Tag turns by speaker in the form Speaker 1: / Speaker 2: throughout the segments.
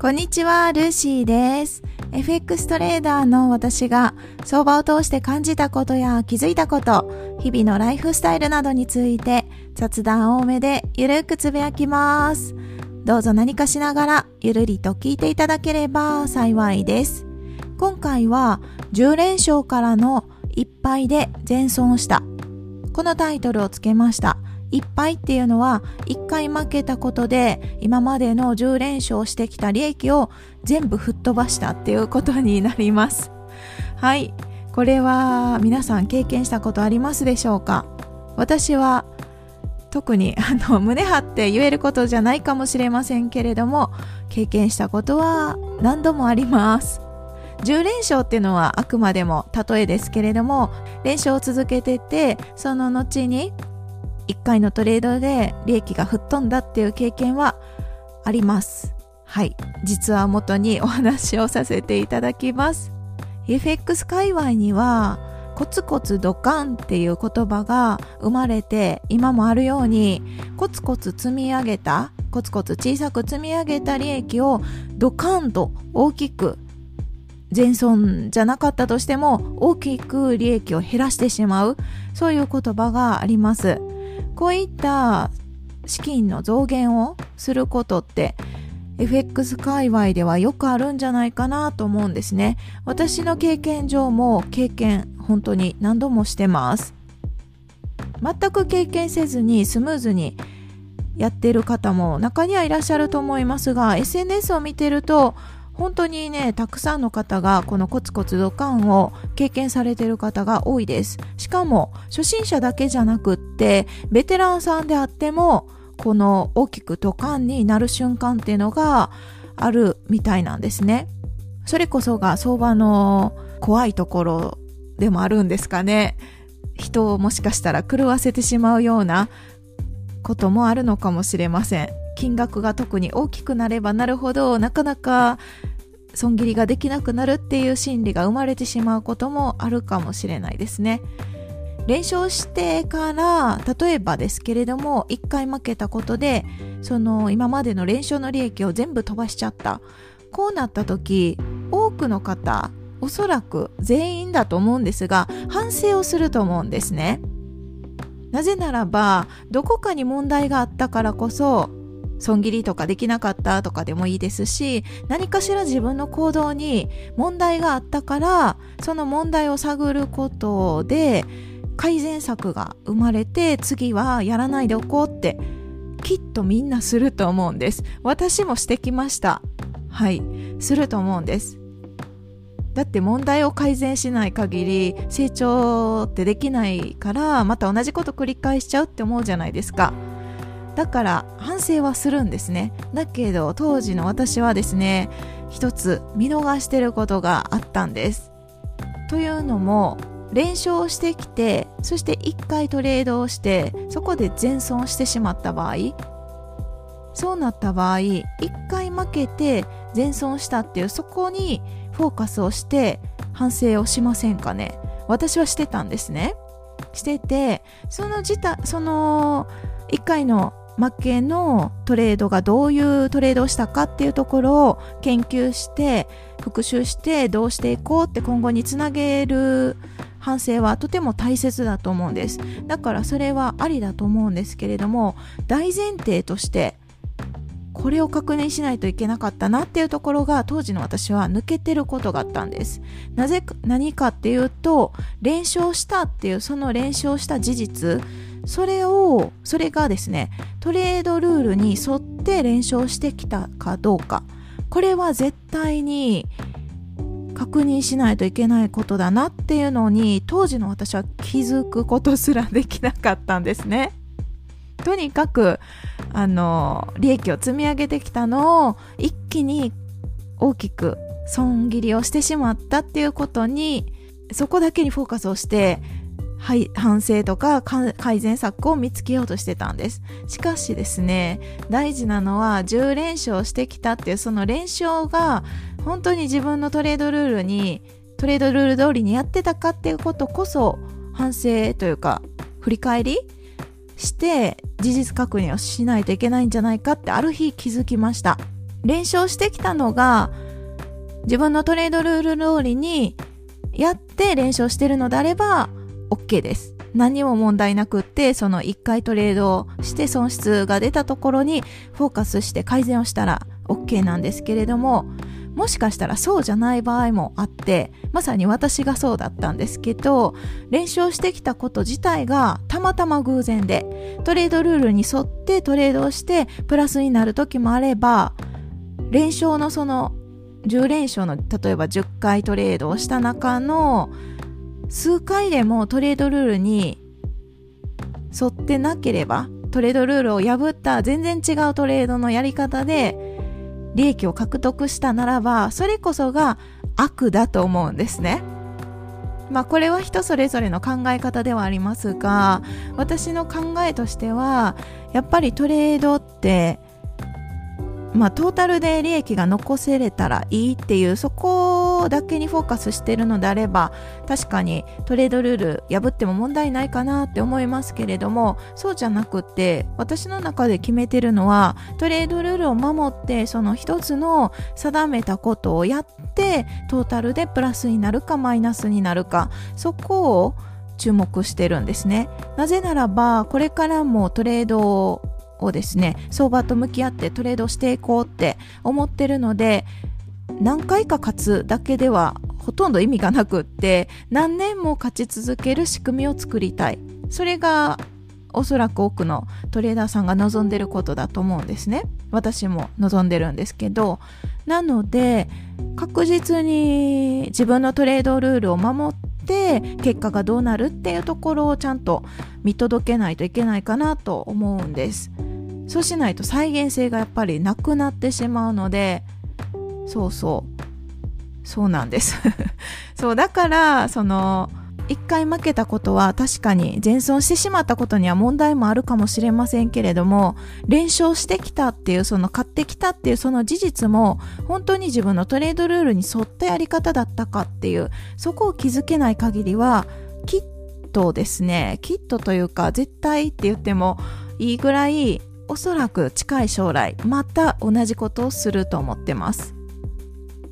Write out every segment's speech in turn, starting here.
Speaker 1: こんにちは、ルーシーです。FX トレーダーの私が相場を通して感じたことや気づいたこと、日々のライフスタイルなどについて雑談多めでゆるくつぶやきます。どうぞ何かしながらゆるりと聞いていただければ幸いです。今回は10連勝からの1敗で全損した。このタイトルをつけました。いっぱいっていうのは1回負けたことで今までの10連勝してきた利益を全部吹っ飛ばしたっていうことになります。はい。これは皆さん経験したことありますでしょうか？私は特にあの胸張って言えることじゃないかもしれませんけれども経験したことは何度もあります。10連勝っていうのはあくまでも例えですけれども連勝を続けててその後に1回のトレードで利益が吹っ飛んだっていう経験はあります。はい。実は元にお話をさせていただきます。FX 界隈にはコツコツドカンっていう言葉が生まれて今もあるようにコツコツ積み上げたコツコツ小さく積み上げた利益をドカンと大きく全損じゃなかったとしても大きく利益を減らしてしまうそういう言葉がありますこういった資金の増減をすることって FX 界隈ではよくあるんじゃないかなと思うんですね。私の経験上も経験本当に何度もしてます。全く経験せずにスムーズにやってる方も中にはいらっしゃると思いますが SNS を見てると本当にねたくさんの方がこのコツコツドカンを経験されている方が多いです。しかも初心者だけじゃなくってベテランさんであってもこの大きくドカンになる瞬間っていうのがあるみたいなんですね。それこそが相場の怖いところでもあるんですかね。人をもしかしたら狂わせてしまうようなこともあるのかもしれません。金額が特に大きくなればなるほどなかなか損切りができなくなるっていう心理が生まれてしまうこともあるかもしれないですね。連勝してから例えばですけれども1回負けたことでその今までの連勝の利益を全部飛ばしちゃったこうなった時多くの方おそらく全員だと思うんですが反省をすると思うんですねなぜならばどこかに問題があったからこそ損切りとかできなかったとかでもいいですし何かしら自分の行動に問題があったからその問題を探ることで改善策が生まれて次はやらないでおこうってきっとみんなすると思うんです。私もしてきました。はい。すると思うんです。だって問題を改善しない限り成長ってできないからまた同じこと繰り返しちゃうって思うじゃないですか。だから反省はするんですね。だけど当時の私はですね一つ見逃してることがあったんです。というのも連勝してきてそして1回トレードをしてそこで全損してしまった場合そうなった場合1回負けて全損したっていうそこにフォーカスをして反省をしませんかね。私はしてたんですね。しててその自体その1回の負けのトレードがどういうトレードをしたかっていうところを研究して復習してどうしていこうって今後につなげる反省はとても大切だと思うんです。だからそれはありだと思うんですけれども大前提としてこれを確認しないといけなかったなっていうところが当時の私は抜けてることがあったんです。なぜ何かっていうと連勝したっていうその連勝した事実それをそれがですねトレードルールに沿って連勝してきたかどうかこれは絶対に確認しないといけないことだなっていうのに当時の私は気づくことすらできなかったんですね。とにかくあの利益を積み上げてきたのを一気に大きく損切りをしてしまったっていうことにそこだけにフォーカスをして反省とか改善策を見つけようとしてたんです。しかしですね大事なのは10連勝してきたっていうその連勝が本当に自分のトレードルールにトレードルール通りにやってたかっていうことこそ反省というか振り返りして事実確認をしないといけないんじゃないかってある日気づきました。練習してきたのが自分のトレードルール通りにやって練習してるのであれば OK です。何も問題なくって、その1回トレードをして損失が出たところにフォーカスして改善をしたら OK なんですけれども、もしかしたらそうじゃない場合もあって、まさに私がそうだったんですけど、練習してきたこと自体がたまたま偶然で、トレードルールに沿ってトレードをしてプラスになる時もあれば、連勝のその10連勝の例えば10回トレードをした中の数回でもトレードルールに沿ってなければトレードルールを破った全然違うトレードのやり方で利益を獲得したならば、それこそが悪だと思うんですね。まあこれは人それぞれの考え方ではありますが、私の考えとしては、やっぱりトレードってまあ、トータルで利益が残せれたらいいっていうそこだけにフォーカスしてるのであれば確かにトレードルール破っても問題ないかなって思いますけれどもそうじゃなくって私の中で決めてるのはトレードルールを守ってその一つの定めたことをやってトータルでプラスになるかマイナスになるかそこを注目してるんですね。なぜならばこれからもトレードををですね相場と向き合ってトレードしていこうって思ってるので何回か勝つだけではほとんど意味がなくって何年も勝ち続ける仕組みを作りたい。それがおそらく多くのトレーダーさんが望んでることだと思うんですね。私も望んでるんですけど。なので確実に自分のトレードルールを守って結果がどうなるっていうところをちゃんと見届けないといけないかなと思うんです。そうしないと再現性がやっぱりなくなってしまうのでそうそう。そうなんです。そうだからその一回負けたことは確かに前損してしまったことには問題もあるかもしれませんけれども連勝してきたっていうその買ってきたっていうその事実も本当に自分のトレードルールに沿ったやり方だったかっていうそこを気づけない限りはきっとですね。きっとというか絶対って言ってもいいぐらいおそらく近い将来また同じことをすると思ってます。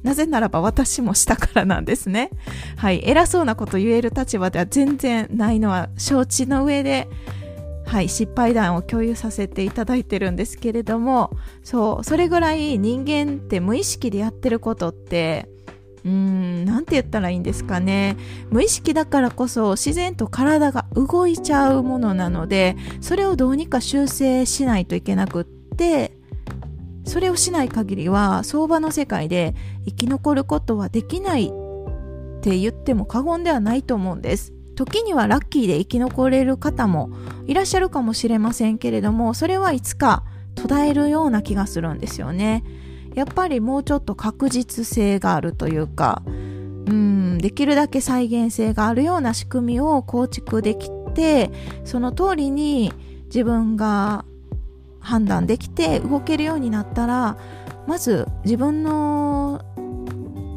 Speaker 1: なぜならば私もしたからなんですね。はい。偉そうなこと言える立場では全然ないのは承知の上ではい。失敗談を共有させていただいてるんですけれどもそうそれぐらい人間って無意識でやってることってうーん、なんて言ったらいいんですかね。無意識だからこそ自然と体が動いちゃうものなので、それをどうにか修正しないといけなくって、それをしない限りは相場の世界で生き残ることはできないって言っても過言ではないと思うんです。時にはラッキーで生き残れる方もいらっしゃるかもしれませんけれども、それはいつか途絶えるような気がするんですよね。やっぱりもうちょっと確実性があるというか、うん、できるだけ再現性があるような仕組みを構築できて、その通りに自分が判断できて動けるようになったら、まず自分の、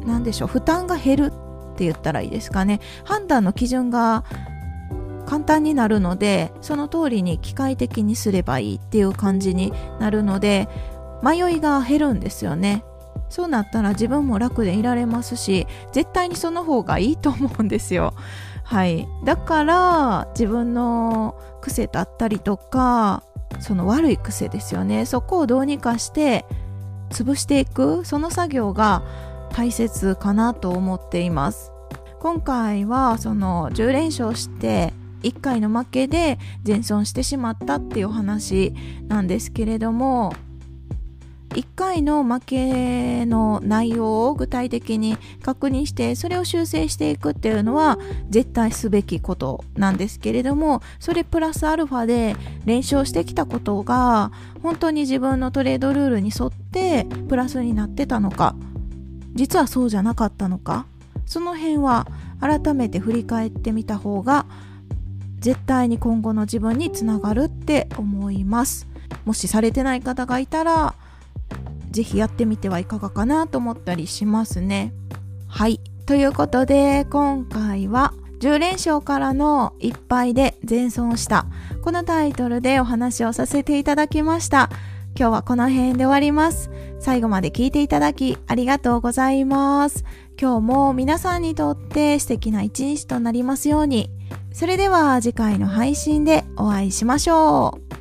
Speaker 1: なんでしょう、負担が減るって言ったらいいですかね。判断の基準が簡単になるのでその通りに機械的にすればいいっていう感じになるので迷いが減るんですよね。そうなったら自分も楽でいられますし絶対にその方がいいと思うんですよ。はい。だから自分の癖だったりとかその悪い癖ですよね。そこをどうにかして潰していくその作業が大切かなと思っています。今回はその10連勝して1回の負けで全損してしまったっていうお話なんですけれども1回の負けの内容を具体的に確認してそれを修正していくっていうのは絶対すべきことなんですけれどもそれプラスアルファで練習してきたことが本当に自分のトレードルールに沿ってプラスになってたのか実はそうじゃなかったのかその辺は改めて振り返ってみた方が絶対に今後の自分につながるって思いますもしされてない方がいたらぜひやってみてはいかがかなと思ったりしますね。はい。ということで、今回は10連勝からの1敗で全損した。このタイトルでお話をさせていただきました。今日はこの辺で終わります。最後まで聞いていただきありがとうございます。今日も皆さんにとって素敵な一日となりますように。それでは次回の配信でお会いしましょう。